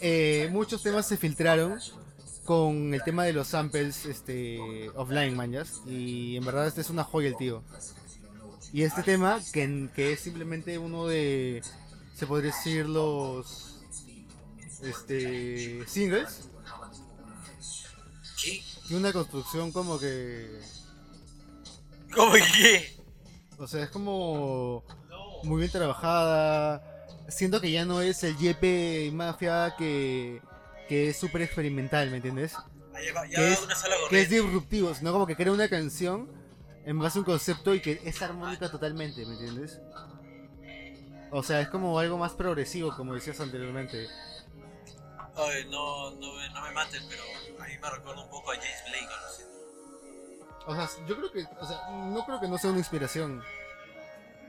eh, muchos temas se filtraron con el tema de los samples este, offline, mañas. Y en verdad este es una joya el tío. Y este tema, que, que es simplemente uno de, se podría decir, los este, singles, y una construcción como que... ¿Cómo que? O sea, es como muy bien trabajada. Siento que ya no es el Yepe Mafia que, que es súper experimental, ¿me entiendes? Ya va- ya ¿Qué va es- Que es disruptivo, sino como que crea una canción en base a un concepto y que es armónica totalmente, ¿me entiendes? O sea, es como algo más progresivo, como decías anteriormente. Ay, no, no, me, no me maten, pero a mí me recuerda un poco a James Blake, o no sé. O sea, yo creo que, o sea, no creo que no sea una inspiración.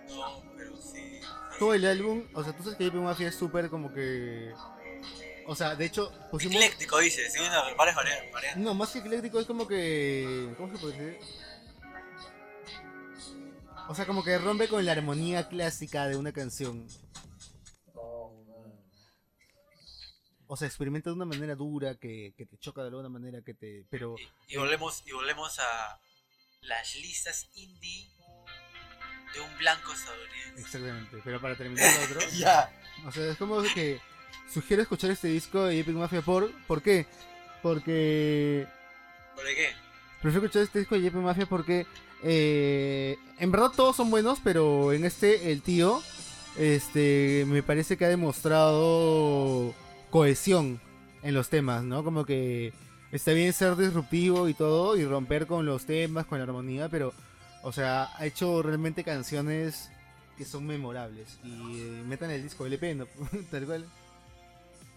No, pero sí. Todo el álbum, o sea, tú sabes que Mafia es súper como que... O sea, de hecho, pusimos... Ecléctico, dice. Una- varias varias- variantes. No, más que ecléctico es como que. ¿Cómo se puede decir? O sea, como que rompe con la armonía clásica de una canción. o sea, experimenta de una manera dura, que, que te choca de alguna manera, que te... Pero Y, y volvemos, y volvemos a las listas indie de un blanco estadounidense. Exactamente, pero para terminar lo otro, Ya. o sea, es como que sugiero escuchar este disco de Epic Mafia por... ¿Por qué? Porque... ¿Por qué? Prefiero escuchar este disco de Epic Mafia porque... eh, en verdad todos son buenos, pero en este el tío este me parece que ha demostrado cohesión en los temas, ¿no? Como que está bien ser disruptivo y todo y romper con los temas, con la armonía, pero o sea, ha hecho realmente canciones que son memorables y eh, metan el disco LP, ¿no? tal cual.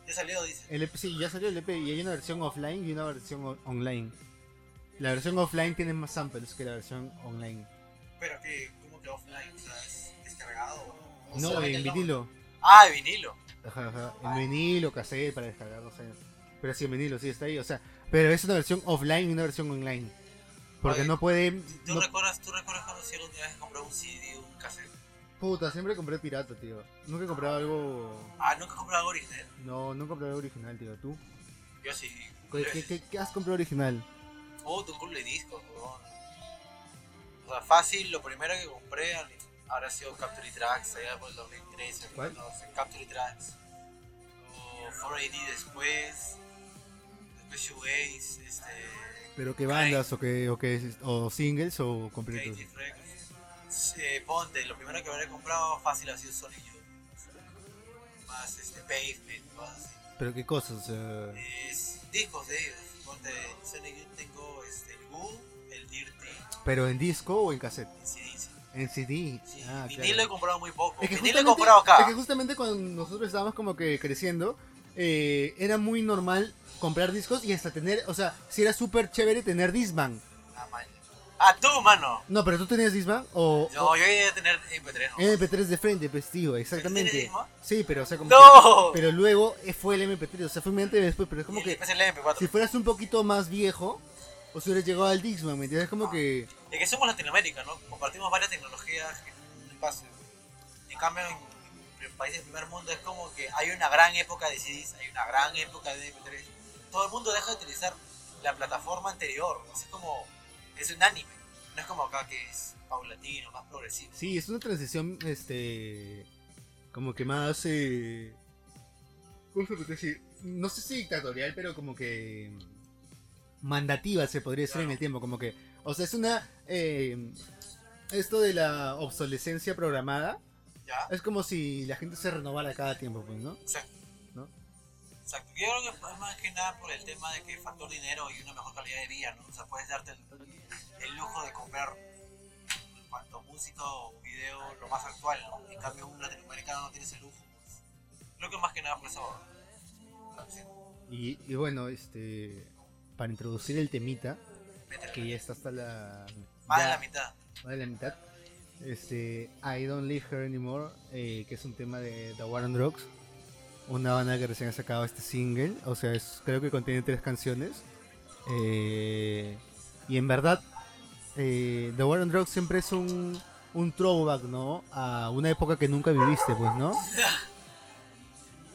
Ya salió, dice. El EP, sí, ya salió el EP y hay una versión offline y una versión on- online. La versión offline tiene más samples que la versión online. Pero que, ¿cómo que offline? O sea, ¿es descargado? ¿O No, en vinilo. Ah, de vinilo. Ajá, ajá. En vinilo, cassette para descargar, no sé. Pero sí, en vinilo, sí está ahí. O sea, pero es una versión offline y una versión online. Porque Oye, no puede. ¿Tú, no- recuerdas, ¿Tú recuerdas cuando alguna vez compré un CD un cassette? Puta, siempre compré pirata, tío. Nunca he comprado algo. Ah, nunca compré algo original. No, nunca compré algo original, tío. ¿Tú? Yo sí. ¿Qué, qué, qué- qué has comprado original? Oh, tu culo de discos, weón. O sea, fácil, lo primero que compré habrá sido Capture Tracks, allá por el 2013, ¿Cuál? no sé, Capture Tracks. O 4AD después, después Shoegaze, este, ¿Pero qué bandas o qué, o qué o singles o completos? Eh, ponte, lo primero que habré comprado fácil ha sido Sonic Youth. Más este, Pavement, cosas así. ¿Pero qué cosas? Sea, Es discos de ellos. Ponte, Sonic Youth tengo este, el Goo, el Dirty, ¿Pero en disco o en cassette? el CD. sí. En CD. Sí, Ah, vinilo claro. he comprado muy poco. Es que, vinilo he justamente, comprado acá. es que justamente cuando nosotros estábamos como que creciendo, eh, era muy normal comprar discos y hasta tener, o sea, si era súper chévere tener Disman. Ah. Ah, tú, mano. No, pero tú tenías Disman o, No, yo iba a tener MP3. ¿no? o MP3 de frente, pues tío, ¿Tienes exactamente. Sí, pero o sea, como ¡No! que- pero luego fue el MP3, o sea, fue inmediatamente después, pero es como Y que después el MP4. si fueras un poquito más viejo, o si hubieras llegado al Disman, ¿me entiendes? Es como que Es que somos Latinoamérica, ¿no? Compartimos varias tecnologías que en cambio, en, en países del primer mundo es como que hay una gran época de CDs, hay una gran época de MP3. Todo el mundo deja de utilizar la plataforma anterior. o sea, es como. Es un anime. No es como acá que es paulatino, más progresivo. Sí, es una transición, este, como que más, eh, ¿cómo se puede decir? No sé si dictatorial, pero como que mandativa se podría decir en el tiempo, como que, o sea, es una, eh, esto de la obsolescencia programada, ¿Ya? es como si la gente se renovara cada tiempo, pues, ¿no? Exacto. ¿No? Exacto. Yo creo que es más que nada por el tema de que factor dinero y una mejor calidad de vida, ¿no? O sea, puedes darte el, el lujo de comprar en cuanto a música o video lo más actual, ¿no? En cambio, un latinoamericano no tiene ese lujo. Pues. Creo que más que nada por eso. Y, y bueno, este, para introducir el temita, que ya está hasta la... Más de la mitad. más de la mitad. Este, I Don't Leave Her Anymore, eh, que es un tema de The War on Drugs, una banda que recién ha sacado este single, o sea, es, creo que contiene tres canciones. Eh, y en verdad, eh, The War on Drugs siempre es un, un throwback, ¿no? A una época que nunca viviste, pues, ¿no?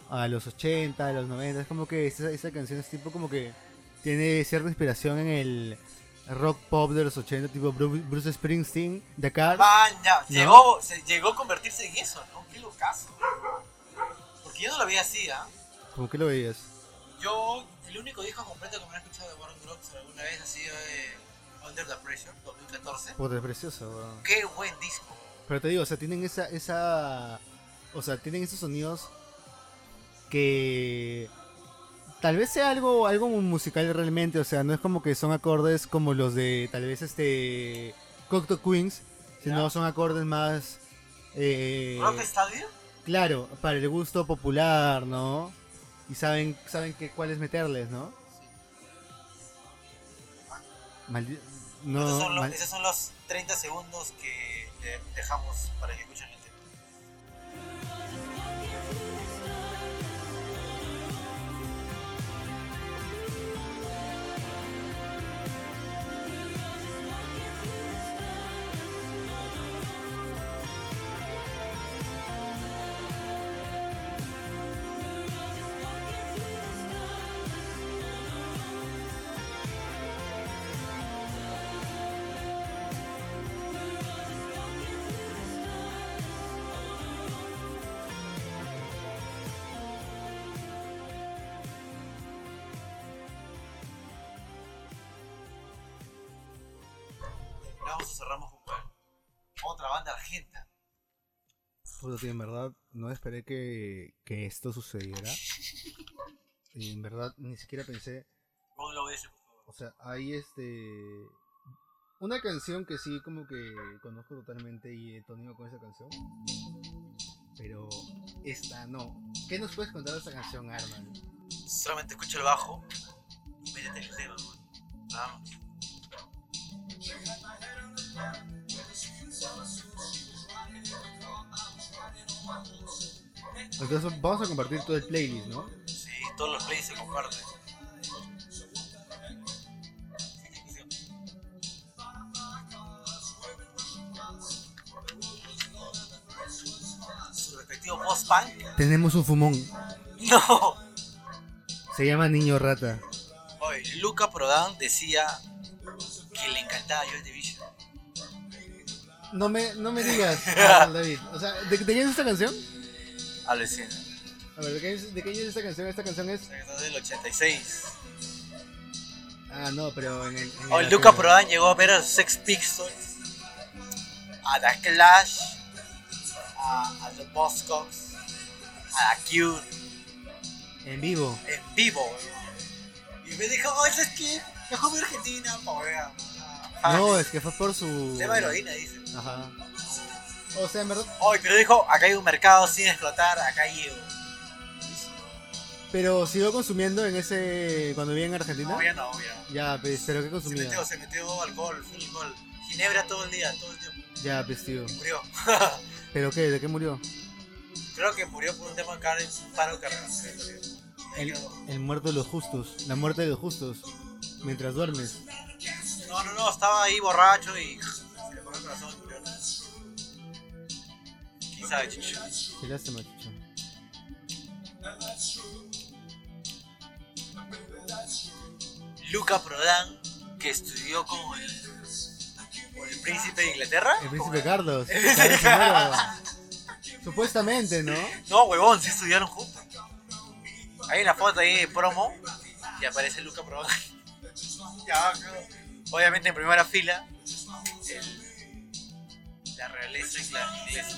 A los 80, a los 90, es como que esa, esa canción es tipo como que tiene cierta inspiración en el rock pop de los 80, tipo Bru- Bruce Springsteen, The Cars. Man, ya, ¿No? llegó, se, llegó a convertirse en eso, ¿no? Qué locazo. Yo no lo veía así, ¿ah? ¿Cómo que lo veías? Yo, el único disco completo que me he escuchado de Warren Drugs alguna vez ha sido de Under the Pressure, 2014. Puta, es precioso, weón. Qué buen disco. Pero te digo, o sea, tienen esa, esa, o sea, tienen esos sonidos que tal vez sea algo, algo musical realmente, o sea, no es como que son acordes como los de tal vez este Cocteau Queens, sino son acordes más, eh, ¿Rock Stadium? Claro, para el gusto popular, ¿no? Y saben, saben que cuáles meterles, ¿no? Maldi- no, esos, son los, mal- esos son los 30 segundos que dejamos para que escuchen el Puta, tío, en verdad no esperé que, que esto sucediera. Y en verdad ni siquiera pensé. Ponlo ese, por favor. O sea, hay este. Una canción que sí, como que conozco totalmente y he tonido con esa canción. Pero esta no. ¿Qué nos puedes contar de esta canción, Arman? Solamente escucha el bajo y métete el dedo. Entonces vamos a compartir todo el playlist, ¿no? Sí, todos los plays se comparten. Su respectivo post-punk. Tenemos un fumón. No. Se llama Niño Rata. Oye, Luca Prodan decía que le encantaba Joy Division. No me, no me digas, David. O sea, ¿de, de quién es esta canción? Alucina. A ver, ¿de qué, es, ¿de qué es esta canción? Esta canción es. Es del 86. Ah, no, pero en el. en Oh, el- Luca Prodan llegó a ver a Sex Pistols, a The Clash, a, a The Buzzcocks, a The Cure, En vivo. en vivo. Y me dijo, oh, ¿sabes qué? Mejor voy a Argentina, pa' ver. Ah, No, es que fue por su. Tema heroína, dice. Ajá. O sea, en verdad. Oye, pero dijo, acá hay un mercado sin explotar, acá llego. Pero siguió consumiendo en ese. cuando vivía en Argentina. No, ya no, ya. Ya, pues, pero ¿qué Se consumía? metió, se metió alcohol, full alcohol. Ginebra todo el día, todo el tiempo. Ya, pues, tío. Murió. ¿Pero qué? ¿De qué murió? Creo que murió por un tema car- un paro cardíaco. El, el muerto de los justos. La muerte de los justos. Mientras duermes. No, no, no, estaba ahí borracho y se le paró el corazón. ¿Quién sabe, chicho? Qué lástima, chucho. Luca Prodan, que estudió con el, con el príncipe de Inglaterra. El príncipe Carlos. Supuestamente, ¿no? No, huevón, se estudiaron juntos. Hay una foto ahí de promo y aparece Luca Prodan. Ya, claro. Obviamente en primera fila, el- la realeza inglesa.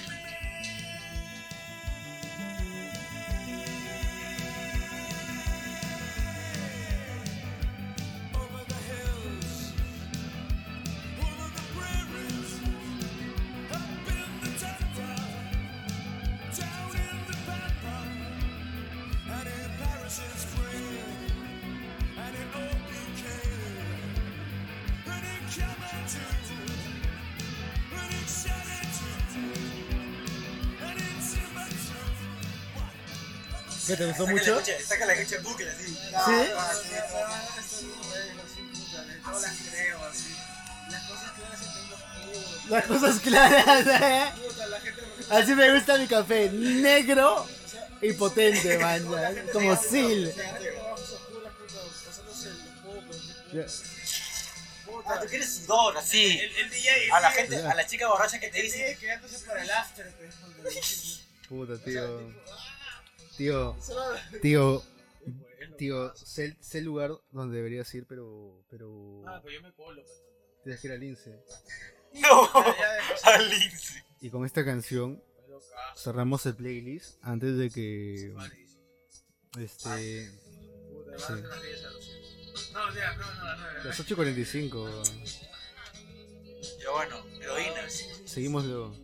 ¿Qué te gustó mucho? Saca la escucha en bucle así. ¿Sí? Ah, sí, todas las creo, así. Las cosas que van haciendo puta. Las cosas claras, ¿eh? Gente Así me gusta mi café. Negro y potente, man. Como Sil. Ah, tú quieres sudor, así. El, el DJ, el A la gente, a la chica borracha que te dice. Quedándose para el after, pues, Puta, tío. Tío, tío, tío, sé, sé el lugar donde deberías ir, pero, pero Ah, pues yo me colo, tienes que ir al Lince. No, al Lince. Y con esta canción pero cerramos el playlist antes de que, este, Sí. hacer una fiesta, lo siento. No, ya, no, no, no, no. las 8.45. Ya bueno, heroína. Seguimos luego.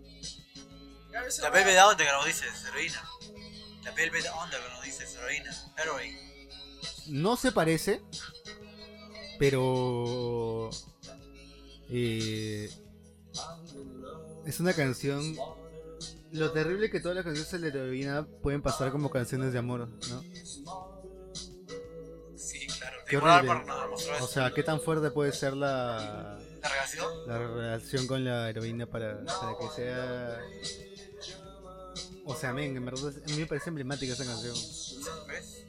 La va- Velvet Underground nos dice heroína. La Velvet Underground dice heroína. Heroin. No se parece, pero eh, es una canción. Lo terrible que todas las canciones de la heroína pueden pasar como canciones de amor, ¿no? Sí, claro. Qué horrible. O sea, ¿qué tan fuerte puede ser la, La relación. la relación con la heroína para, para que sea... O sea, men, en verdad a mí me parece emblemática esa canción. ¿Ves?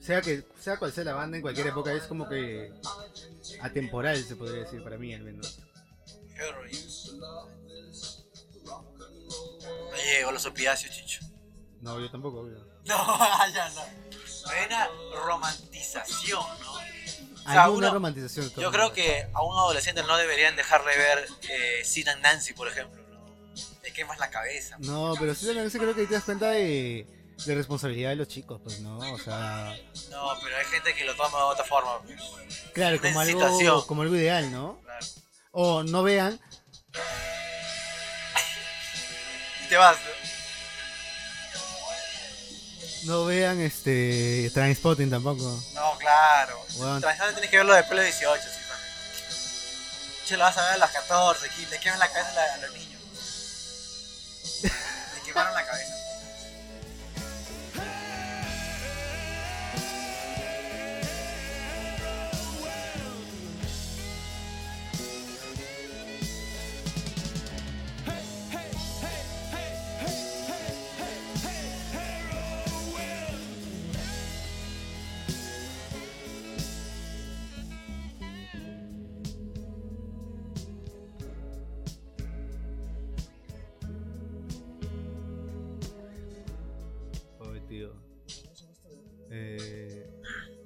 Sea que sea cual sea la banda en cualquier época es como que atemporal se podría decir para mí al menos. No llegó los opiáceos, chicho. No, yo tampoco, obvio. No, ya no. Hay una romantización, ¿no? sea, Hay una uno- romantización. Yo creo que a un adolescente no deberían dejarle ver eh, and Nancy, por ejemplo. Te quemas la cabeza. No, pero sí también sí creo que te das cuenta de, de responsabilidad de los chicos, pues, ¿no? O sea, No, pero hay gente que lo toma de otra forma. pues. claro, como algo, como algo ideal, ¿no? Claro. O no vean, Y te vas. ¿no? no vean este Transpotting tampoco. No, claro. Weón. Transición tienes que verlo después de 18, sí, man. Che, lo vas a ver a las 14, aquí, le queman la cabeza a los niños. Quemaron la cabeza.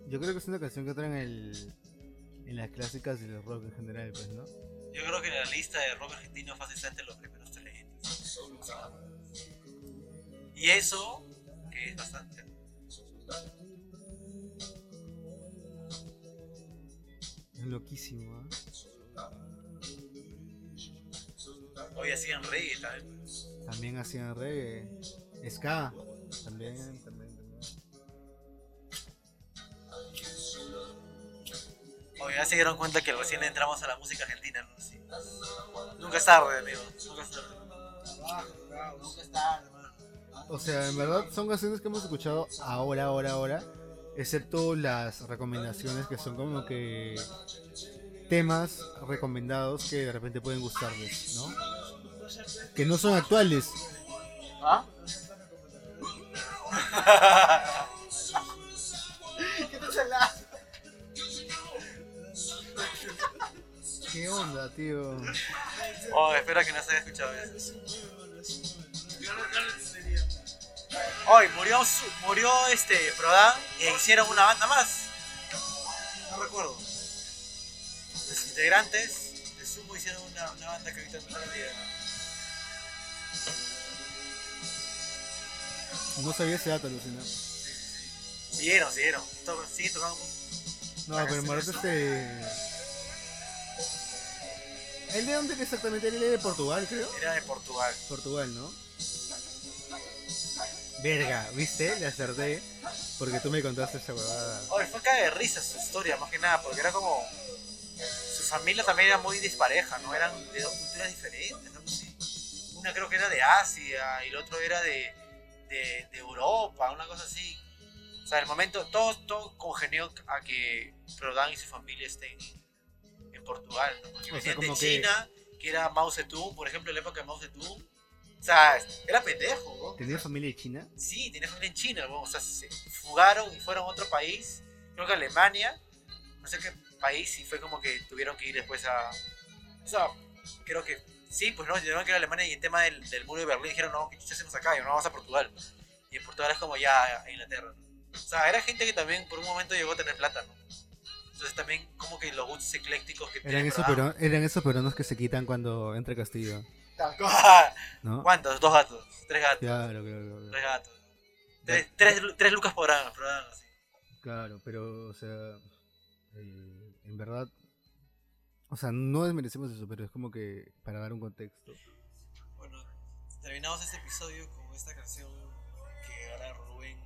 Yo creo que es una canción que entra en el en las clásicas del rock en general, pues, ¿no? Yo creo que en la lista de rock argentino fácil está entre los primeros tres. Y eso, que es bastante. Es loquísimo, ¿ah? Hoy hacían reggae también. También hacían reggae. Ska. También, también, ya se dieron cuenta que recién entramos a la música argentina, ¿no? Sí. Nunca es tarde, amigo. Nunca es tarde. Nunca es tarde, hermano. O sea, en verdad son canciones que hemos escuchado ahora, ahora, ahora. Excepto las recomendaciones que son como que temas recomendados que de repente pueden gustarles, ¿no? Que no son actuales. ¿Ah? ¿Qué onda, tío? Oh, espero que no se haya escuchado eso. Hoy murió, murió este Prodan e hicieron una banda más. No recuerdo. Los integrantes de Sumo hicieron una, una banda que ahorita no olvidada. No sabía ese dato, Lucina. Siguieron, siguieron. Siguen tocando. No, pero verdad este... ¿El de dónde era exactamente? Es de Portugal, creo. Era de Portugal. Portugal, ¿no? Verga, ¿viste? Le acerté porque tú me contaste esa huevada. Oye, fue caga de risa su historia, más que nada, porque era como. Su familia también era muy dispareja, ¿no? Eran de dos culturas diferentes, ¿no? Sí. Una creo que era de Asia y el otro era de, de, de Europa, una cosa así. O sea, el momento, todo, todo congenió a que Prodan y su familia estén Portugal, ¿no? Porque O sea, de que- China, que... era Mao Zedong, por ejemplo, en la época de Mao Zedong. O sea, era pendejo, ¿no? ¿Tenía familia de China? Sí, tenía familia en China, ¿no? o sea, se fugaron y fueron a otro país, creo que Alemania, no sé qué país, y fue como que tuvieron que ir después a... O sea, creo que sí, pues no, tuvieron que ir a Alemania y en tema del, del muro de Berlín dijeron, no, ¿qué hacemos acá? Y no, vamos a Portugal. Y en Portugal es como ya a Inglaterra. ¿no? O sea, era gente que también por un momento llegó a tener plata, ¿no? Entonces también como que los gustos eclécticos que Eran esos, peruanos, eran esos peruanos que se quitan cuando entra Castillo. ¿Cuántos? Dos gatos, tres gatos, Claro, claro, claro. tres gatos. Tres, tres, tres lucas por año, Prodan, así. Claro, pero, o sea, eh, en verdad, o sea, no desmerecemos eso, pero es como que para dar un contexto. Bueno, terminamos este episodio con esta canción que ahora Rubén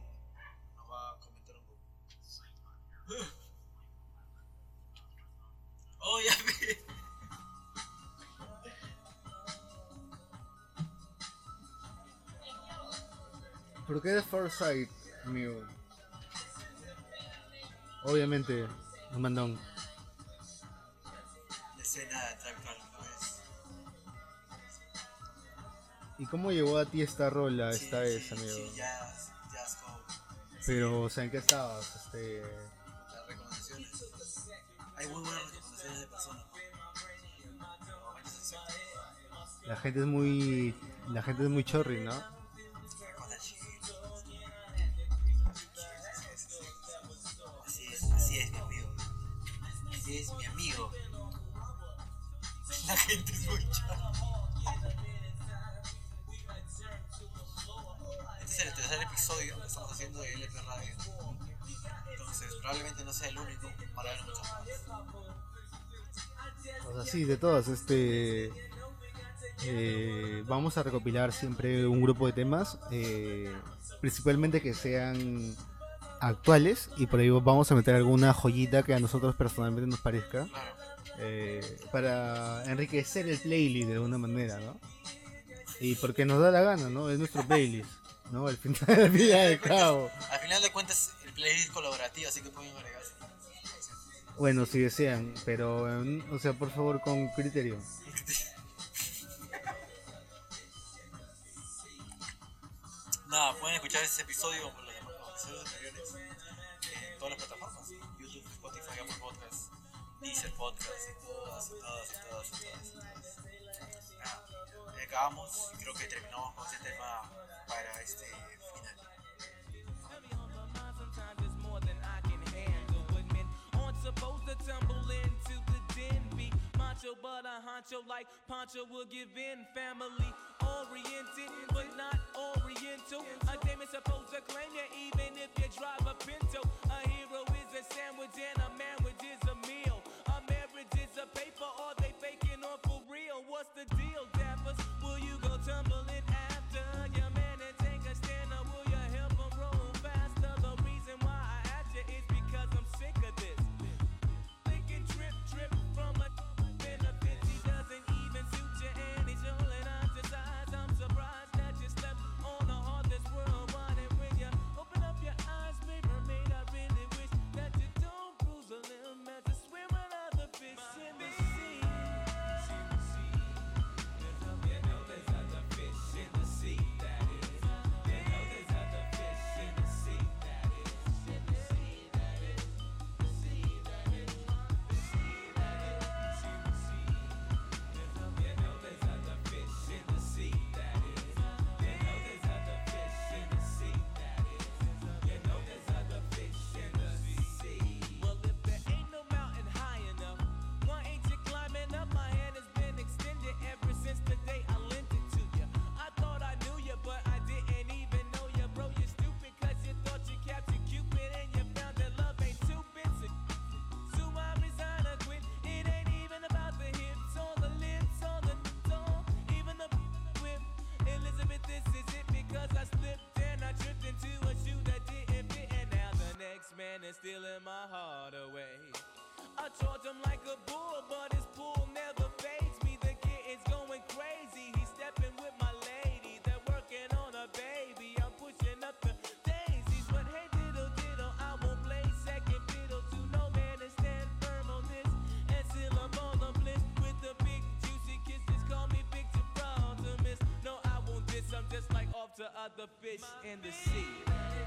nos va a comentar un poco. Oh, ya vi. ¿Por qué Far Side, mío? Obviamente, un mandón. La escena de Quest. ¿Y cómo llegó a ti esta rola Sí, esta vez, sí, amigo? Sí, jazz, jazz como Pero, o sea, ¿en qué estabas? Este... las recomendaciones. Hay muy buenas recomendaciones La gente es muy... La gente es muy chorri, ¿no? Así es, así es, mi amigo. es mi amigo. La gente es muy chata. Este es el tercer episodio que estamos haciendo de LP Radio. Entonces, probablemente no sea el único para ver muchos más. O sea, sí, de todas, este... eh, vamos a recopilar siempre un grupo de temas, eh, principalmente que sean actuales y por ahí vamos a meter alguna joyita que a nosotros personalmente nos parezca eh, para enriquecer el playlist de alguna manera, ¿no? Y porque nos da la gana, ¿no? Es nuestro playlist, ¿no? Al final del día de cabo. Al final de cuentas, el playlist colaborativo, así que pueden agregarse. Bueno, si desean, pero, eh, o sea, por favor, con criterio. Nada, pueden escuchar ese episodio como los episodios anteriores en todas las plataformas: YouTube, Spotify, Apple Podcasts, Deezer Podcasts y todas, todas, todas, todas. acabamos creo que terminamos con ese tema para este but a honcho like Poncho will give in. Family oriented, but not oriental. A is supposed to claim you even if you drive a Pinto. A hero is a sandwich and a marriage is a meal. A marriage is a paper or they faking or for real. What's the deal, dappers? Will you go tumbling after your Elizabeth, this is it because I slipped and I tripped into a shoe that didn't fit, and now the next man is stealing my heart away. I charge him like a bull, but his pull never fades me. The kitten's going crazy. He's stepping with my lady. They're working on a baby. To other fish in the sea.